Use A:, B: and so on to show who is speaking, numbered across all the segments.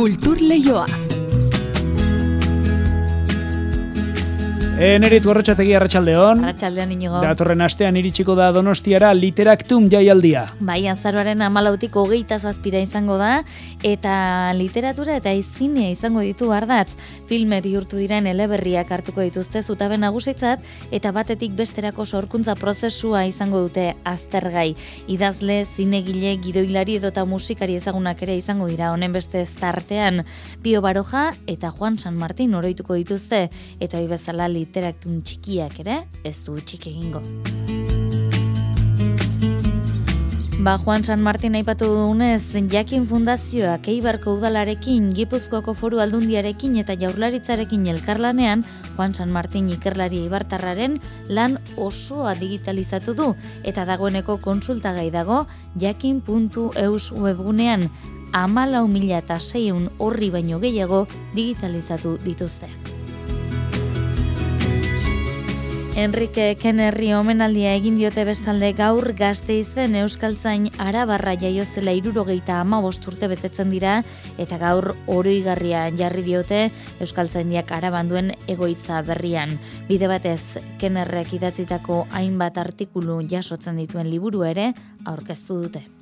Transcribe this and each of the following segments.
A: Kultur Leioa.
B: Eneritz gorrotxategi arratsaldeon.
C: Arratsaldeon inigo.
B: Datorren astean iritsiko da Donostiara Literaktum jaialdia.
C: Bai, azaroaren amalautik hogeita zazpira izango da, eta literatura eta izinea izango ditu ardatz. Filme bihurtu diren eleberriak hartuko dituzte zutaben nagusitzat, eta batetik besterako sorkuntza prozesua izango dute aztergai. Idazle, zinegile, gidoilari edota musikari ezagunak ere izango dira honen beste tartean. Pio Baroja eta Juan San Martin oroituko dituzte, eta hoi bezala literaktun txikiak ere, ez du txik egingo. Ba, Juan San Martin aipatu dugunez, Jakin Fundazioak Eibarko Udalarekin, Gipuzkoako Foru Aldundiarekin eta Jaurlaritzarekin elkarlanean, Juan San Martin ikerlari Eibartarraren lan osoa digitalizatu du eta dagoeneko konsultagai dago jakin.eus webgunean amalau mila eta seiun horri baino gehiago digitalizatu dituzte. Enrique Kenerri omenaldia egin diote bestalde gaur gazte izen Euskaltzain arabarra jaiozela irurogeita ama urte betetzen dira eta gaur oroigarria jarri diote Euskaltzaindiak arabanduen egoitza berrian. Bide batez Kenerrek idatzitako hainbat artikulu jasotzen dituen liburu ere aurkeztu dute.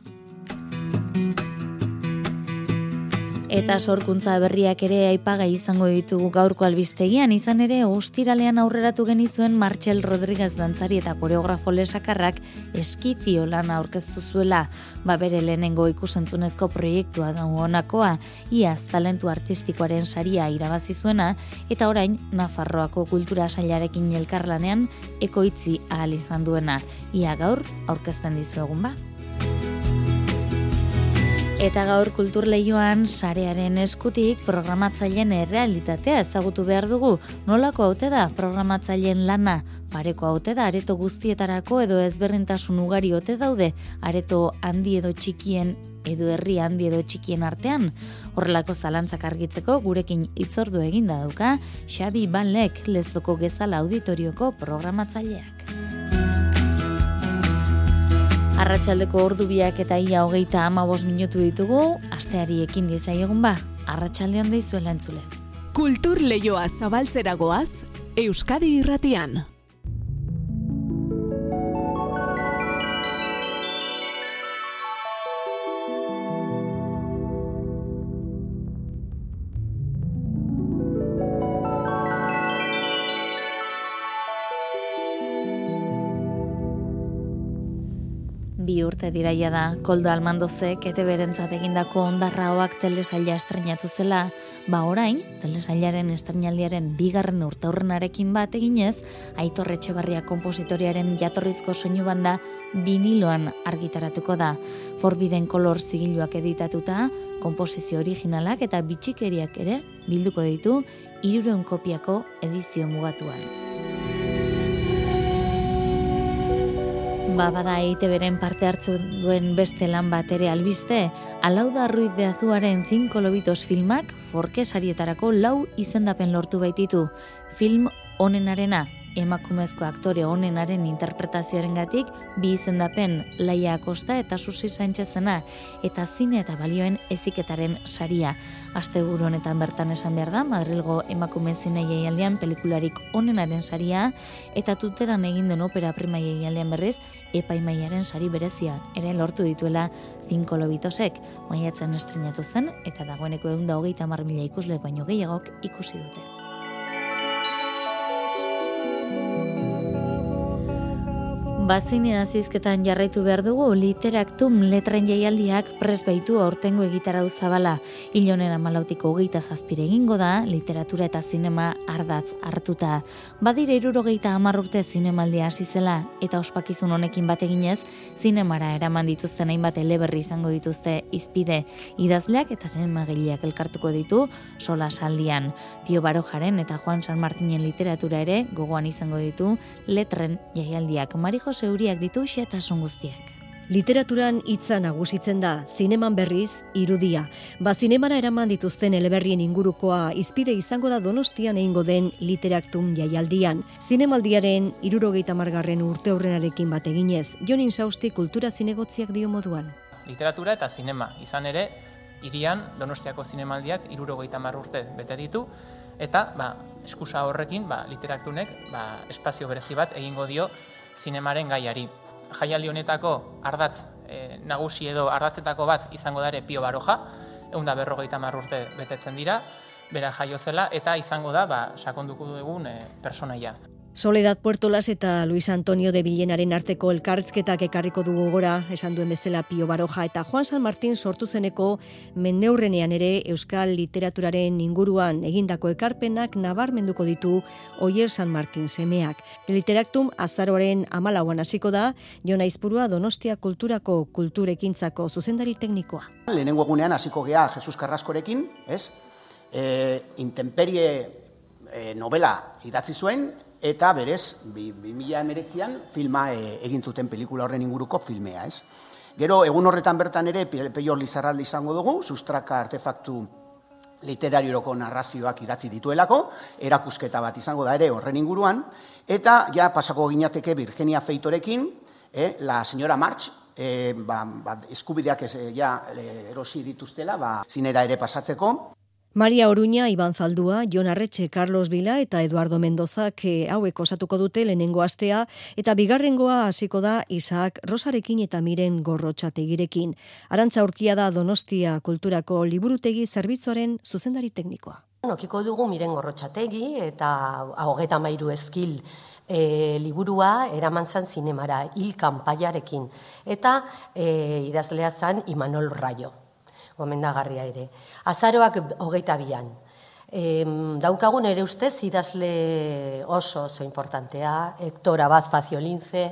C: Eta sorkuntza berriak ere aipaga izango ditugu gaurko albistegian, izan ere ostiralean aurreratu genizuen Martxel Rodríguez dantzari eta koreografo lesakarrak eskizio lan aurkeztu zuela, ba bere lehenengo ikusentzunezko proiektua da honakoa, iaz talentu artistikoaren saria irabazi zuena, eta orain Nafarroako kultura sailarekin elkarlanean ekoitzi ahal izan duena. Ia gaur aurkezten dizuegun ba. Eta gaur kultur lehioan sarearen eskutik programatzaileen errealitatea ezagutu behar dugu. Nolako haute da programatzaileen lana? Pareko haute da areto guztietarako edo ezberdintasun ugari ote daude areto handi edo txikien edo herri handi edo txikien artean. Horrelako zalantzak argitzeko gurekin itzordu eginda dauka Xabi Banlek lezoko gezala auditorioko programatzaileak. Arratxaldeko ordu biak eta ia hogeita ama minutu ditugu, asteari ekin egun ba, arratsalde handa izuela entzule.
A: Kultur lehioa zabaltzeragoaz, Euskadi irratian.
C: Urte diraia da, koldo almandozek ete berentzat egindako ondarra hoak telesaila estrenatu zela, ba orain, telesailaren estrenaldiaren bigarren urte aurrenarekin bat eginez, aitorre barria kompositoriaren jatorrizko soinu banda biniloan argitaratuko da. Forbiden kolor zigiluak editatuta, komposizio originalak eta bitxikeriak ere bilduko ditu, irureun kopiako edizio mugatuan. Ba, bada eite beren parte hartzu duen beste lan bat ere albiste, alauda ruiz de azuaren zinko lobitos filmak, forke sarietarako lau izendapen lortu baititu. Film onenarena, emakumezko aktore onenaren interpretazioaren gatik, bi izendapen Laia Acosta eta Susi Sánchezena, eta zine eta balioen eziketaren saria. Aste honetan bertan esan behar da, Madrilgo emakume zine jaialdean pelikularik onenaren saria, eta tuteran egin den opera prima jaialdean berriz, epaimaiaren sari berezia, ere lortu dituela zinko lobitosek, maiatzen estrenatu zen, eta dagoeneko egun da hogeita marmila ikusle baino gehiagok ikusi dute. Bazine azizketan jarraitu behar dugu literaktum letren jaialdiak pres baitu aurtengo egitarau zabala. Ilonen amalautiko hogeita zazpire egingo da, literatura eta zinema ardatz hartuta. Badire irurogeita amarrurte zinemaldia hasi zela eta ospakizun honekin bat eginez, zinemara eraman dituzten hainbat eleberri izango dituzte izpide. Idazleak eta zinemagileak elkartuko ditu sola saldian. Pio Barojaren eta Juan San Martinen literatura ere gogoan izango ditu letren jaialdiak. Marijo zeuriak ditu xetasun guztiak.
D: Literaturan hitza nagusitzen da, zineman berriz, irudia. Ba, zinemara eraman dituzten eleberrien ingurukoa izpide izango da donostian egingo den literaktum jaialdian. Zinemaldiaren irurogeita margarren urte horrenarekin bat eginez, Jonin Sausti kultura zinegotziak dio moduan.
E: Literatura eta zinema, izan ere, irian Donostiako zinemaldiak irurogeita urte bete ditu, eta ba, eskusa horrekin ba, literaktunek ba, espazio berezi bat egingo dio zinemaren gaiari. Jaialdi honetako ardatz e, nagusi edo ardatzetako bat izango dare Pio Baroja, egun da berrogeita urte betetzen dira, bera jaio zela, eta izango da ba, sakonduko dugun e, personaia.
D: Soledad Puertolas eta Luis Antonio de Villenaren arteko elkarrizketak ekarriko dugu gora, esan duen bezala Pio Baroja eta Juan San Martín sortu zeneko mendeurrenean ere euskal literaturaren inguruan egindako ekarpenak nabarmenduko ditu Oier San Martín semeak. Literaktum azaroaren amalauan hasiko da, Jona Izpurua Donostia Kulturako Kulturekintzako zuzendari teknikoa.
F: Lehenengo egunean hasiko gea Jesus Carrascorekin, ez? E, intemperie e, novela idatzi zuen, eta berez, 2000 filma e, egin zuten pelikula horren inguruko filmea, ez? Gero, egun horretan bertan ere, peior lizarraldi izango dugu, sustraka artefaktu literarioroko narrazioak idatzi dituelako, erakusketa bat izango da ere horren inguruan, eta ja pasako ginateke Virginia Feitorekin, eh, la señora March, eh, ba, ba, eskubideak ez, eh, ja, erosi dituztela, ba, zinera ere pasatzeko,
D: Maria Oruña, Iban Zaldua, Jon Arretxe, Carlos Vila eta Eduardo Mendoza ke hauek osatuko dute lehenengo astea eta bigarrengoa hasiko da Isaac Rosarekin eta Miren Gorrotxategirekin. Arantza aurkia da Donostia Kulturako Liburutegi Zerbitzuaren zuzendari teknikoa.
G: Nokiko dugu Miren Gorrotxategi eta hogeta mairu eskil e, liburua eraman zan zinemara, hil kanpaiarekin. Eta e, idazlea zan Imanol Rayo gomendagarria ere. Azaroak hogeita bian. E, daukagun ere ustez idazle oso oso importantea, Hector Abad Faciolince,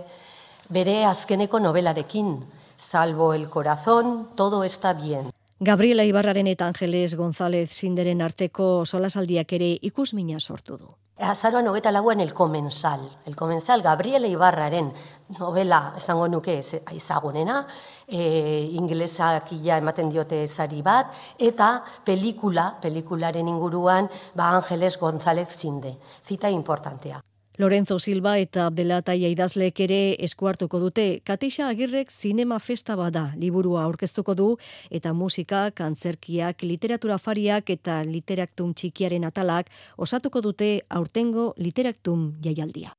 G: bere azkeneko novelarekin, Salvo el corazón, todo está bien.
D: Gabriela Ibarraren eta Angeles González Sinderen arteko solasaldiak ere ikusmina sortu du.
G: Azaroan hogeta lauan el komensal. El komensal Gabriela Ibarraren novela esango nuke aizagunena, e, inglesak ematen diote zari bat, eta pelikula, pelikularen inguruan, ba Angeles González Zinde. Zita importantea.
D: Lorenzo Silva eta Abdelataia idazleek ere eskuartuko dute. Katixa Agirrek zinema festa bada liburua aurkeztuko du eta musika, kantzerkiak, literatura fariak eta literaktum txikiaren atalak osatuko dute aurtengo literaktum jaialdia.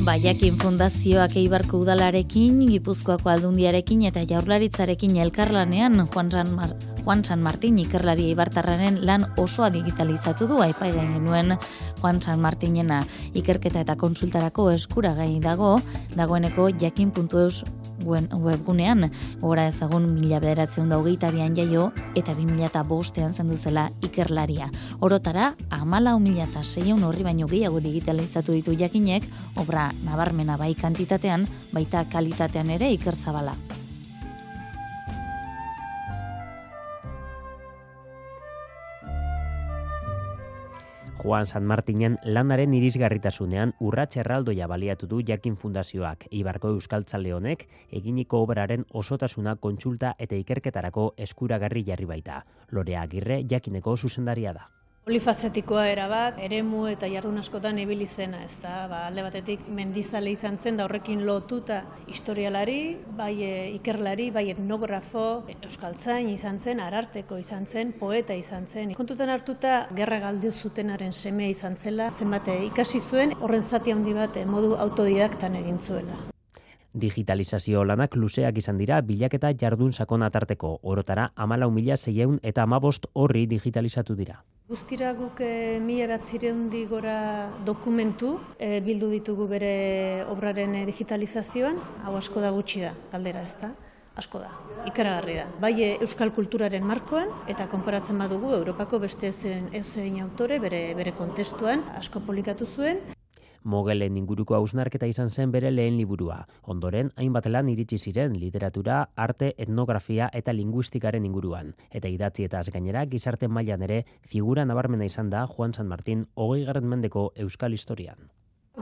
C: Baiakin Fundazioak Eibarko Udalarekin, Gipuzkoako Aldundiarekin eta Jaurlaritzarekin elkarlanean Juan San, Mar Juan San Martín ikerlari Eibartarraren lan osoa digitalizatu du aipai genuen Juan San Martínena ikerketa eta konsultarako eskuragai dago, dagoeneko jakin.eus webgunean, gora ezagun mila bederatzen da hogeita bian jaio, eta bi mila eta bostean zendu zela ikerlaria. Orotara, amala mila eta seion horri baino gehiago digitalizatu ditu jakinek, obra nabarmena bai kantitatean, baita kalitatean ere ikerzabala.
H: Juan San Martinen lanaren irisgarritasunean urrats erraldoia baliatu du Jakin Fundazioak Ibarko Euskaltzale honek eginiko obraren osotasuna kontsulta eta ikerketarako eskuragarri jarri baita. Lorea Agirre Jakineko zuzendaria da.
I: Polifazetikoa era bat, eremu eta jardun askotan ibili zena, ez da, ba, alde batetik mendizale izan zen, da horrekin lotuta historialari, bai e, ikerlari, bai etnografo, euskaltzain izan zen, ararteko izan zen, poeta izan zen. Kontutan hartuta, gerra galdi zutenaren seme izan zela, zenbate ikasi zuen, horren zati handi bat e, modu autodidaktan egin zuela.
H: Digitalizazio lanak luzeak izan dira bilaketa jardun sakona tarteko, orotara amalau mila zeieun eta amabost horri digitalizatu dira.
I: Guztira guk e, mila bat gora dokumentu e, bildu ditugu bere obraren e, digitalizazioan, hau asko da gutxi da, galdera ez da, asko da, ikaragarri da. Bai euskal kulturaren markoan eta konparatzen badugu Europako beste ezein autore bere, bere kontestuan asko polikatu zuen.
H: Mogelen inguruko hausnarketa izan zen bere lehen liburua. Ondoren, hainbat lan iritsi ziren literatura, arte, etnografia eta linguistikaren inguruan. Eta idatzi eta gainera gizarte mailan ere figura nabarmena izan da Juan San Martín hogei mendeko euskal historian.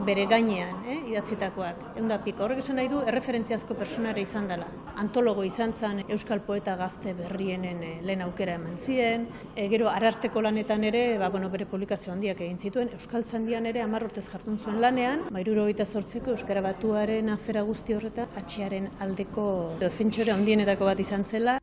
I: Bere gainean, eh, idatzitakoak. Egun da piko, horrek esan nahi du, erreferentziazko personare izan dela. Antologo izan zen Euskal Poeta gazte berrienen eh, lehen aukera eman ziren, e, gero ararteko lanetan ere, ba, bueno, bere publikazio handiak egin zituen, Euskal Zandian ere amarrotez jartun zuen lanean, mairuro ba, gita sortziko Euskara Batuaren afera guzti horreta, atxiaren aldeko defentsore handienetako bat izan zela,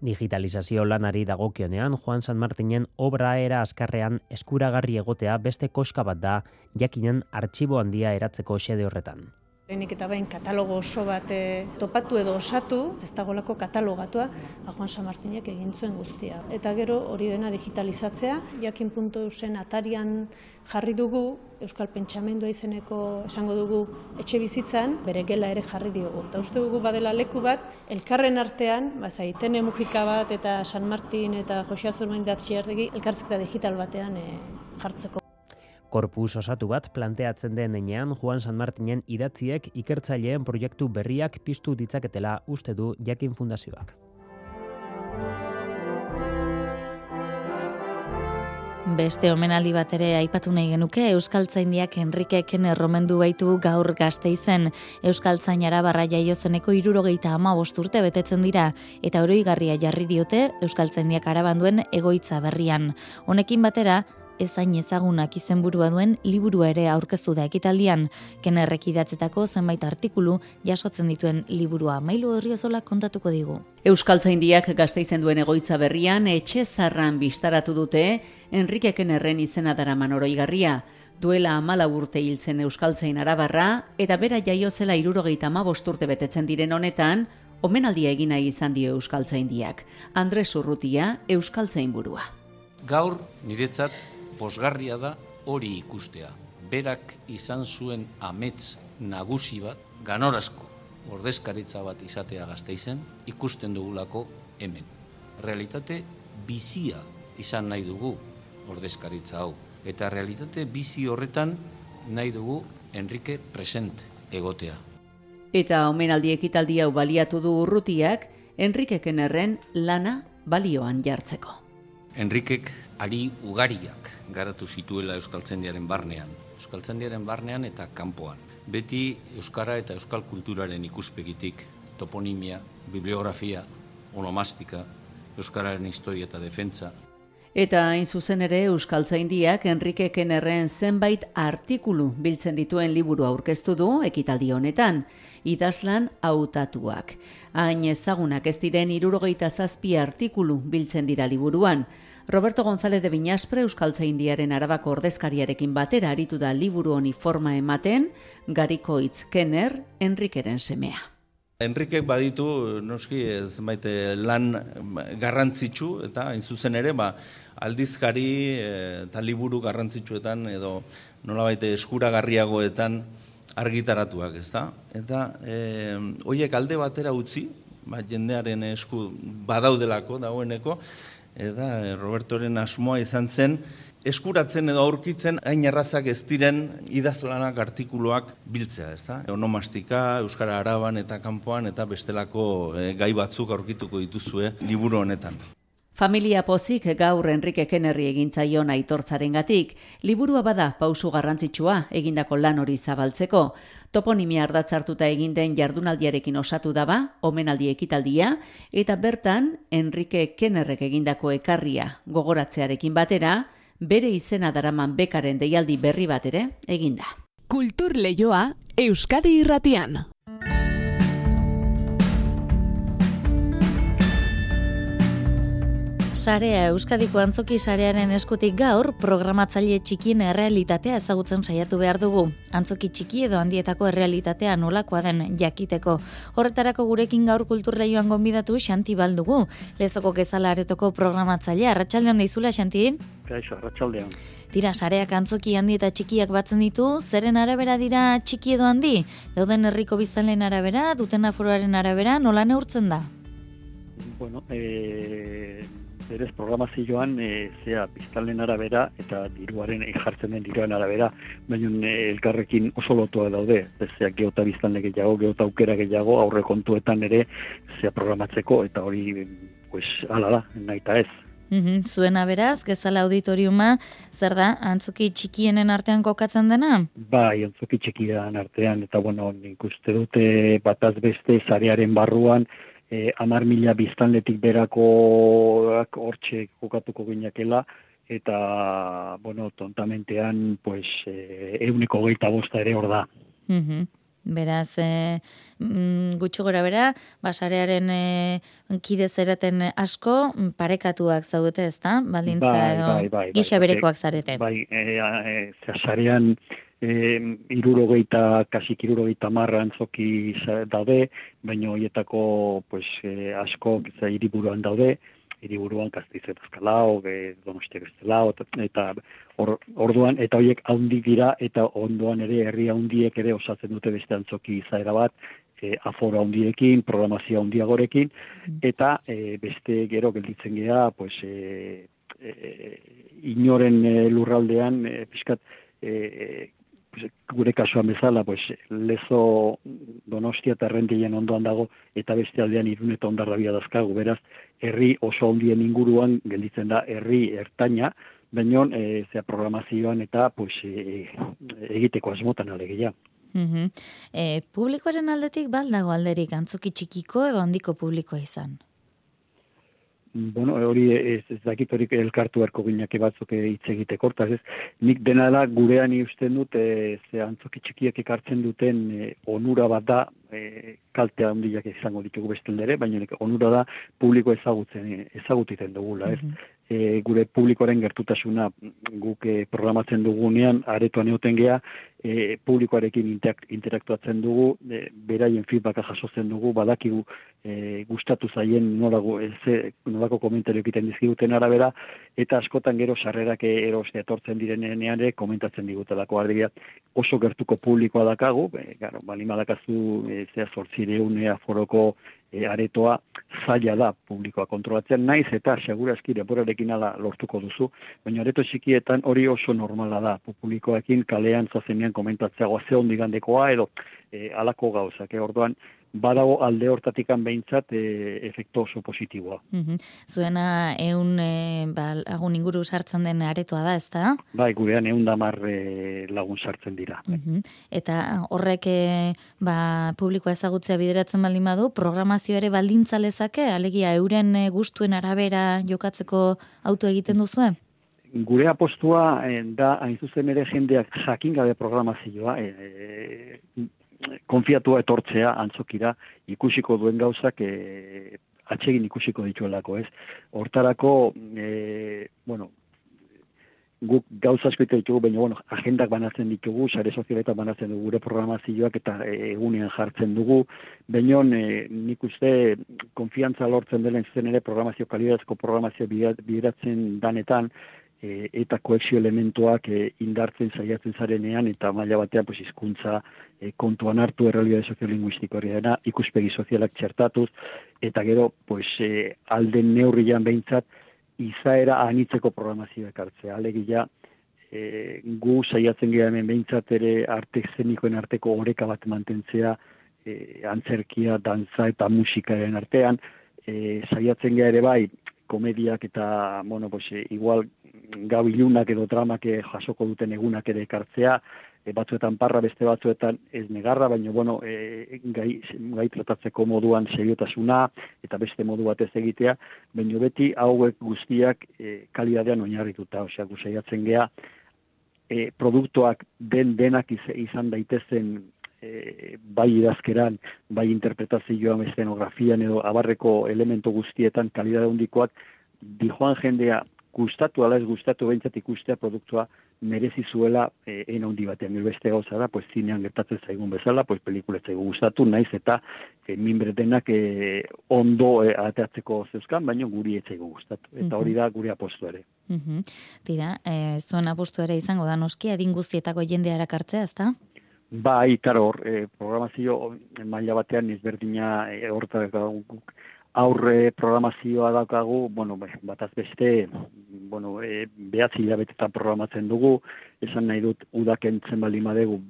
H: Digitalizazio lanari dagokionean Juan San Martinen obra era askarrean eskuragarri egotea beste koska bat da jakinen artxibo handia eratzeko xede horretan.
I: Lehenik eta bain katalogo oso bat e, topatu edo osatu, ez dagolako katalogatua, ba, Juan San Martinek egin zuen guztia. Eta gero hori dena digitalizatzea, jakin puntu zen atarian jarri dugu, Euskal Pentsamendua izeneko esango dugu etxe bizitzan, bere gela ere jarri diogu. Eta uste dugu badela leku bat, elkarren artean, bazai, tene mugika bat eta San Martin eta Josia Zurmain datxiardegi, elkartzekta digital batean e, jartzeko.
H: Korpus osatu bat planteatzen den enean Juan San Martinen idatziek ikertzaileen proiektu berriak piztu ditzaketela uste du Jakin Fundazioak.
C: Beste omenaldi bat ere aipatu nahi genuke Euskaltzaindiak Enrique Kenner romendu baitu gaur Gasteizen. Euskaltzain arabarra jaiozeneko 75 urte betetzen dira eta oroigarria jarri diote Euskaltzaindiak arabanduen egoitza berrian. Honekin batera ezain ezagunak izenburua duen liburua ere aurkeztu da ekitaldian, kenerrek idatzetako zenbait artikulu jasotzen dituen liburua mailu horriozola kontatuko digu.
J: Euskaltzaindiak gazteizen duen egoitza berrian etxe zarran bistaratu dute Enrique Kenerren izena dara manoroigarria. Duela amala urte hiltzen Euskaltzain arabarra eta bera jaio zela irurogeita urte betetzen diren honetan, omenaldia egina izan dio Euskaltzaindiak. Andres Urrutia, Euskaltzain burua.
K: Gaur, niretzat, posgarria da hori ikustea. Berak izan zuen amets nagusi bat, ganorazko ordezkaritza bat izatea gazteizen, ikusten dugulako hemen. Realitate bizia izan nahi dugu ordezkaritza hau. Eta realitate bizi horretan nahi dugu Enrique present egotea.
J: Eta omenaldi ekitaldi hau baliatu du urrutiak, Enrique Kenerren lana balioan jartzeko.
K: Enrikek ari ugariak garatu zituela Euskaltzendiaren barnean. Euskaltzendiaren barnean eta kanpoan. Beti Euskara eta Euskal kulturaren ikuspegitik, toponimia, bibliografia, onomastika, Euskararen historia eta defentsa.
J: Eta hain zuzen ere Euskaltzaindiak Enrique Kenerren zenbait artikulu biltzen dituen liburu aurkeztu du ekitaldi honetan, idazlan hautatuak. Hain ezagunak ez diren irurogeita zazpi artikulu biltzen dira liburuan, Roberto González de Viñaspre Euskaltza Indiaren arabako ordezkariarekin batera aritu da liburu honi forma ematen, gariko hitz Kenner, Enrikeren semea.
L: Enrikek baditu, noski ez maite lan garrantzitsu eta hain zuzen ere, ba, aldizkari eh, eta liburu garrantzitsuetan edo nola baite eskuragarriagoetan argitaratuak, ez da? Eta e, hoiek alde batera utzi, ba, jendearen esku badaudelako, dagoeneko, eta eh, Robertoren asmoa izan zen, eskuratzen edo aurkitzen hain errazak ez diren idazlanak artikuluak biltzea, ez da? Onomastika, Euskara Araban eta Kanpoan eta bestelako eh, gai batzuk aurkituko dituzue liburu honetan.
J: Familia pozik gaur Enrique Kennerri egintzaion aitortzaren gatik, liburua bada pausu garrantzitsua egindako lan hori zabaltzeko. Toponimia ardatzartuta egin den jardunaldiarekin osatu daba, omenaldi ekitaldia, eta bertan Enrique Kennerrek egindako ekarria gogoratzearekin batera, bere izena daraman bekaren deialdi berri bat ere eginda.
A: Kultur Leioa Euskadi Irratian.
C: Sarea Euskadiko Antzoki Sarearen eskutik gaur programatzaile txikien errealitatea ezagutzen saiatu behar dugu. Antzoki txiki edo handietako errealitatea nolakoa den jakiteko. Horretarako gurekin gaur kulturleioan gonbidatu Xanti Baldugu. Lezoko kezala aretoko programatzaile. Arratxaldeon deizula, Xanti?
M: Kaixo, arratxaldeon.
C: Tira, sareak antzoki handi eta txikiak batzen ditu, zeren arabera dira txiki edo handi? Dauden herriko biztanleen arabera, duten aforoaren arabera, nola neurtzen da?
M: Bueno, eh, berez programazioan e, zea biztalen arabera eta diruaren jartzen den diruaren arabera, baina e, elkarrekin oso lotua daude, zea geota biztanle gehiago, geota aukera gehiago, aurre kontuetan ere zea programatzeko eta hori pues, ala da, nahi ez.
C: Mm Zuena beraz, gezala auditoriuma, zer da, antzuki txikienen artean kokatzen dena?
M: Bai, antzuki txikienen artean, eta bueno, nik uste dute bataz beste zarearen barruan, e, amar mila biztanletik berako hortxe kokatuko gineakela, eta, bueno, tontamentean, pues, e, euneko geita bosta ere hor da.
C: Mm Beraz, e, gutxo gora bera, basarearen e, kide zeraten asko, parekatuak zaudete ez da? Baldintza
M: bai,
C: edo
M: bai, bai,
C: gisa
M: bai,
C: berekoak zarete.
M: Bai, e, e, zarean e, irurogeita, kasik irurogeita marra antzoki daude, baina horietako pues, e, asko iriburuan daude, iriburuan kastize dazkalao, e, donostiak eta orduan, eta horiek haundi dira, eta ondoan ere, herri haundiek ere osatzen dute beste antzoki izaera bat, e, aforo handiekin, programazio handiagorekin, mm. eta e, beste gero gelditzen gea, pues, e, e, inoren e, lurraldean, e, pixkat, e, pues, gure kasuan bezala, pues, lezo donostia eta errendien ondoan dago, eta beste aldean irun eta ondarra dazkagu, beraz, herri oso ondien inguruan gelditzen da herri ertaina, baina e, zea programazioan eta pues, e, egiteko asmotan alegia.
C: Mm e, publikoaren aldetik baldago alderik antzuki txikiko edo handiko publikoa izan?
M: Bueno, hori ez, ez dakit hori elkartu erko gineke batzuk hitz egiteko, ez, nik denala gurean usten dut, e, ze antzoki txikiak ekartzen duten e, onura bat da, e, kaltea handiak izango ditugu besten dere, baina onura da publiko ezagutzen, ezagutiten dugula, ez. Mm gure publikoaren gertutasuna guk e, programatzen dugunean, aretoan egoten geha, e, publikoarekin interaktuatzen dugu, e, beraien feedbacka jasotzen dugu, badakigu e, gustatu zaien nolago, e, nolako komentario egiten dizkiguten arabera, eta askotan gero sarrerak eroste etortzen direnean ere komentatzen digutelako. Ardia oso gertuko publikoa dakagu, e, garo, balima dakazu e, zea sortzireun foroko e, aretoa zaila da publikoa kontrolatzen naiz eta segurazki deporarekin ala lortuko duzu, baina areto txikietan hori oso normala da, publikoekin kalean zazenean komentatzea ze ondigandekoa edo e, alako gauzak, e, orduan badago alde hortatikan behintzat e, efekto oso positiboa.
C: Mm Zuena eun e, ba, lagun inguru sartzen den aretoa da, ezta?
M: Bai, gurean eun damar e, lagun sartzen dira.
C: Mm Eta horrek e, ba, publikoa ezagutzea bideratzen baldin badu, programazio ere baldintza lezake, alegia euren e, gustuen arabera jokatzeko auto egiten duzue?
M: Gure apostua e, da hain zuzen ere jendeak jakin gabe programazioa, e, konfiatua etortzea antzokira ikusiko duen gauzak e, atsegin ikusiko dituelako, ez? Hortarako, e, bueno, guk gauza asko ditugu, baina, bueno, agendak banatzen ditugu, sare sozialetan banatzen dugu gure programazioak eta egunean jartzen dugu, baina e, nik uste konfiantza lortzen dela zen ere programazio kalidazko programazio bideratzen danetan, e, eta koexio elementuak e, indartzen saiatzen zarenean eta maila batean pues hizkuntza e, kontuan hartu errealitate soziolinguistiko hori dena ikuspegi sozialak txertatuz eta gero pues e, alden neurrian behintzat izaera anitzeko programazioa ekartzea alegia e, gu saiatzen gea hemen behintzat ere arte zenikoen arteko oreka bat mantentzea e, antzerkia, dantza eta musikaren artean. E, saiatzen gea ere bai komediak eta, bueno, pues, igual gau ilunak edo dramak jasoko duten egunak ere ekartzea, e, batzuetan parra beste batzuetan ez negarra, baina bueno, e, gai, gai tratatzeko moduan seriotasuna eta beste modu batez egitea, baina beti hauek guztiak e, kalidadean oinarrituta, osea, guzaiatzen gea, e, produktuak den denak izan daitezen e, bai idazkeran, bai interpretazioan, estenografian edo abarreko elemento guztietan kalidade hondikoak, dijoan jendea gustatu ala ez gustatu behintzat ikustea produktua merezi zuela e, ena hundi batean beste gauza da, pues zinean gertatzen zaigun bezala, pues pelikula zaigu gustatu, naiz eta e, minbre denak e, ondo e, ateatzeko zeuzkan, baina guri etzaigu gustatu. Eta hori da gure apostu ere.
C: Mm Tira, e, zuen apostu ere izango da noski, adin guztietako jendea erakartzea, ezta?
M: Bai, karo, hor, e, programazio maila batean izberdina e, hortak aurre programazioa daukagu, bueno, bataz beste, bueno, e, behatzi hilabetetan programatzen dugu, esan nahi dut udakentzen bali madegu,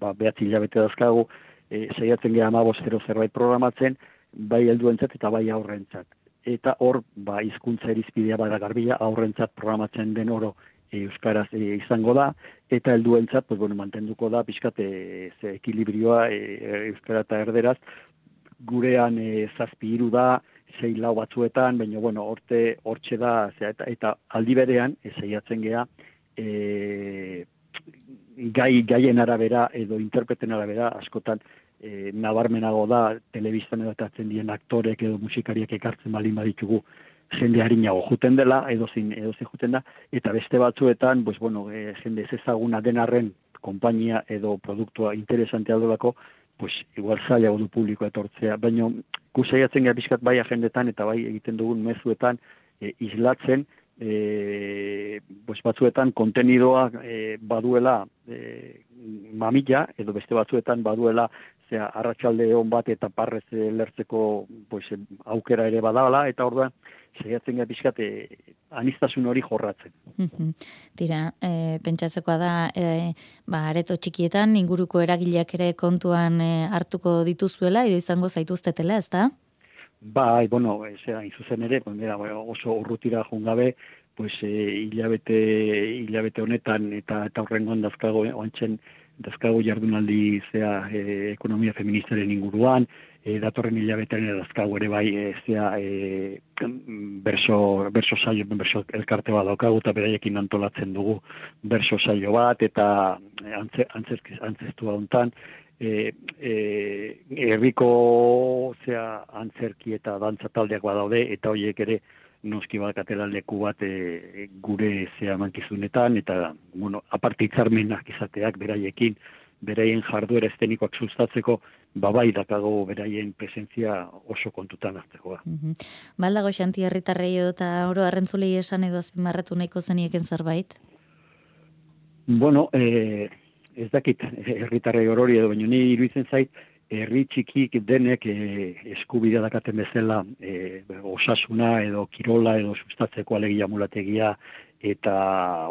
M: ba, behatzi hilabete dazkagu, e, saiatzen geha amabostero zerbait programatzen, bai helduentzat eta bai aurrentzat. eta hor ba hizkuntza irizpidea bada garbia aurrentzat programatzen den oro euskaraz izango da eta helduentzat pues bueno mantenduko da pizkat ze ekilibrioa euskara eta erderaz. Gurean e, zazpi hiru da sei lau batzuetan baina bueno horte hortxe da eta, eta aldi berean saiatzen gea e, gai gaien arabera edo interpreten arabera askotan e, nabarmenago da telebistan edatatzen dien aktorek edo musikariak ekartzen balin baditugu jende harinago juten dela, edo zin, edo zin juten da, eta beste batzuetan, pues, bueno, e, jende ez ezaguna denarren konpainia edo produktua interesante aldolako, pues, igual zailago du publiko etortzea, baina kusaiatzen gara bizkat bai agendetan eta bai egiten dugun mezuetan e, islatzen, e, pues, batzuetan kontenidoa e, baduela e, mamila, edo beste batzuetan baduela zera, arratsalde hon bat eta parrez lertzeko pues, aukera ere badala, eta orduan, saiatzen gara pixkat, e, anistasun hori jorratzen.
C: Tira, e, pentsatzekoa da, e, ba, areto txikietan, inguruko eragileak ere kontuan e, hartuko dituzuela, edo izango zaituztetela, ez da?
M: Bai, bueno, zera, inzuzen ere, oso urrutira jungabe, pues, e, hilabete, hilabete honetan, eta, eta horrengoan dazkago, oantzen, dazkago jardunaldi zea e, ekonomia feministaren inguruan, e, datorren hilabetean dazkago ere bai e, zea e, berso, berso saio, berso elkarte bat daukagu eta beraiekin antolatzen dugu berso saio bat eta antze, antzestu hontan e, e, erriko zea antzerki eta dantza taldeak badaude eta horiek ere noski bakatela leku bat e, gure zea mankizunetan, eta, bueno, aparte itzarmenak izateak beraiekin, beraien jarduera estenikoak sustatzeko, babai dakago beraien presentzia oso kontutan hartzeko.
C: Mm -hmm. Baldago xanti herritarrei edo eta oro arrentzulei esan edo azpimarratu nahiko zenieken zerbait?
M: Bueno, eh, ez dakit herritarrei orori edo, baina ni iruditzen zait, herri txikik denek e, eskubidea dakaten bezala e, osasuna edo kirola edo sustatzeko alegia mulategia eta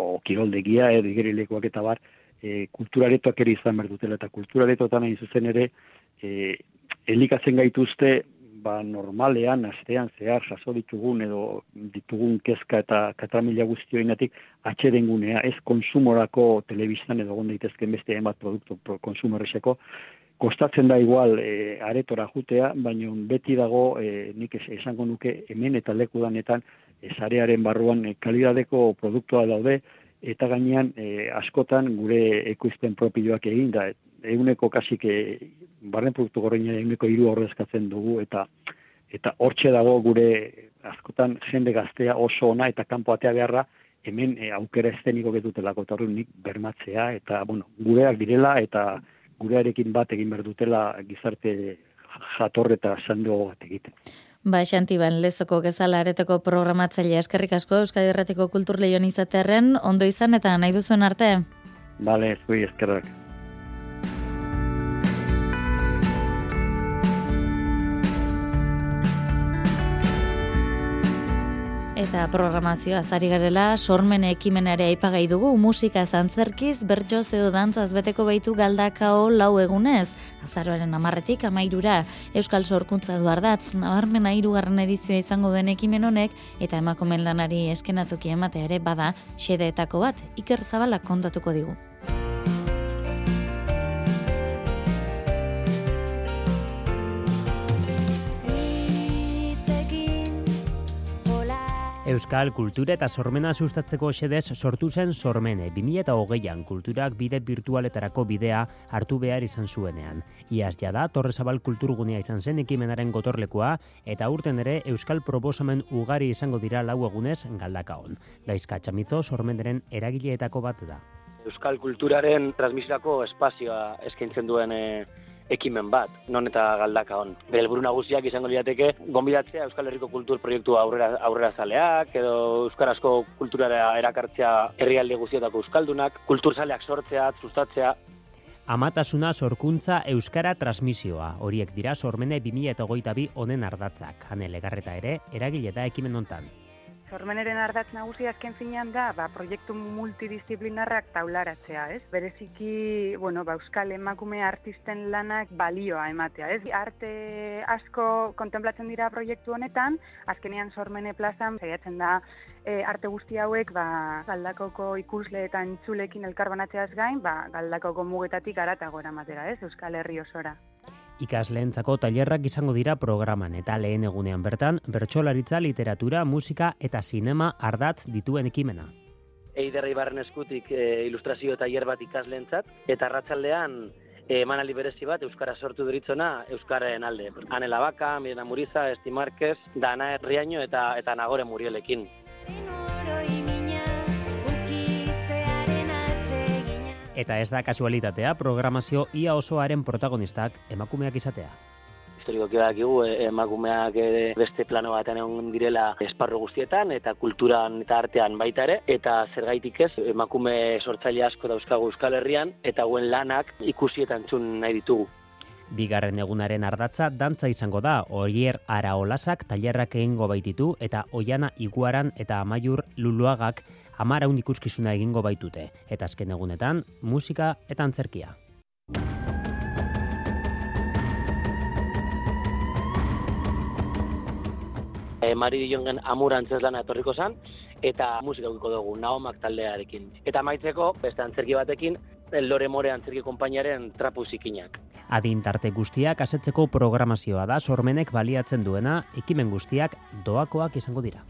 M: o kiroldegia edo igerilekoak eta bar e, kulturaretoak ere izan behar eta kulturaretotan hain zuzen ere e, elikatzen gaituzte ba, normalean, astean, zehar, jaso ditugun edo ditugun kezka eta katramila guztioinatik atxedengunea, ez konsumorako telebistan edo gonda daitezken beste emat produktu pro, konsumerreseko, kostatzen da igual e, aretora jutea, baina beti dago e, nik esango nuke hemen eta leku danetan e, barruan e, kalidadeko produktua daude eta gainean e, askotan gure ekoizpen propioak egin da. Eguneko kasik e, barren produktu gorreina eguneko hiru horrezkatzen dugu eta eta hortxe dago gure askotan jende gaztea oso ona eta kanpo atea beharra hemen e, aukera esteniko getutelako. Eta horren nik bermatzea eta bueno, gureak direla eta gurearekin bat egin behar dutela gizarte jatorre eta sando bat egiten.
C: Ba, Xanti, ban, lezoko gezala areteko programatzailea eskerrik asko Euskadi Erratiko Kultur Lehion izaterren, ondo izan eta nahi duzuen arte?
M: Bale, zui eskerrak.
C: Eta programazioa zari garela, sormen ekimenare aipagai dugu, musika zantzerkiz, bertso edo dantzaz beteko baitu galdakao lau egunez. Azaroaren amarretik amairura, Euskal Sorkuntza duardatz, nabarmen airugarren edizioa izango den ekimen honek, eta emakumen lanari eskenatuki ematea ere bada, xedeetako bat, iker zabalak kontatuko digu.
H: Euskal kultura eta sormena sustatzeko xedez sortu zen sormene 2008an kulturak bide virtualetarako bidea hartu behar izan zuenean. Iaz jada, Torrezabal kulturgunea izan zen ekimenaren gotorlekoa eta urten ere Euskal proposamen ugari izango dira lau egunez galdakaon. Daizka txamizo sormeneren eragileetako bat da.
N: Euskal kulturaren transmisiako espazioa eskaintzen duen eh, ekimen bat, non eta galdaka on. Bere helburu nagusiak izango lirateke gonbidatzea Euskal Herriko Kultur Proiektu aurrera aurrera zaleak edo euskarazko kulturara erakartzea herrialde guztietako euskaldunak, kulturzaleak sortzea, sustatzea
H: Amatasuna sorkuntza euskara transmisioa. Horiek dira sormene 2022 honen ardatzak. Hane legarreta ere eragile da ekimen hontan.
O: Sormeneren ardatz nagusi azken finean da, ba, proiektu multidisciplinarrak taularatzea, ez? Bereziki, bueno, ba, euskal emakume artisten lanak balioa ematea, ez? Arte asko kontemplatzen dira proiektu honetan, azkenean sormene plazan, saiatzen da, e, arte guzti hauek, ba, galdakoko ikusle eta entzulekin elkarbanatzeaz gain, ba, galdakoko mugetatik aratago eramatera, ez? Euskal Herri osora
H: ikasleentzako tailerrak izango dira programan eta lehen egunean bertan bertsolaritza, literatura, musika eta sinema ardatz dituen ekimena.
N: Eiderri barren eskutik e, ilustrazio tailer bat ikasleentzat eta arratsaldean e, emanali berezi bat euskara sortu deritzona euskaren alde. Anela Baka, Mirena Muriza, Esti Marquez, Dana Herriaino eta eta Nagore Murielekin.
H: Eta ez da kasualitatea programazio ia osoaren protagonistak emakumeak izatea.
N: Historiko dakigu e, emakumeak beste plano batean egon direla esparro guztietan eta kulturan eta artean baita ere eta zergaitik ez emakume sortzaile asko dauzkagu Euskal Herrian eta hauen lanak ikusietan txun nahi ditugu.
H: Bigarren egunaren ardatza dantza izango da, Oier Araolasak tailerrak egingo baititu eta Oiana Iguaran eta Amaiur Luluagak amara ikuskizuna egingo baitute, eta azken egunetan, musika eta antzerkia.
N: E, Mari Diongen amura antzeslana etorriko zen, eta musika gukiko dugu, naomak taldearekin. Eta maitzeko, beste antzerki batekin, Lore More antzerki konpainaren trapu zikinak.
H: Adin tarte guztiak asetzeko programazioa da sormenek baliatzen duena, ekimen guztiak doakoak izango dira.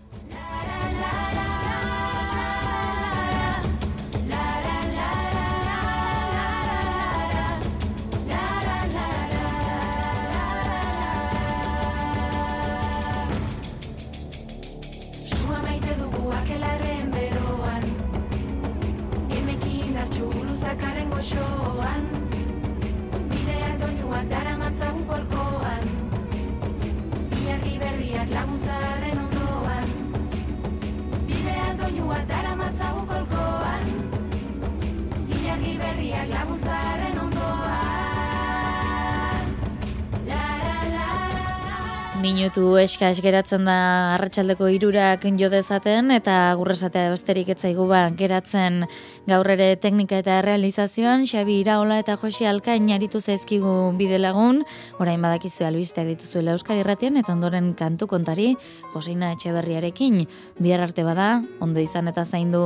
C: Minutu eska geratzen da arratsaldeko irurak jo dezaten eta gurresatea besterik etzaigu ba geratzen gaur ere teknika eta realizazioan Xabi Iraola eta Josi Alkain aritu zaizkigu bide lagun. Orain badakizu albisteak dituzuela Euskadi Irratian eta ondoren kantu kontari Joseina Etxeberriarekin. Bihar arte bada ondo izan eta zaindu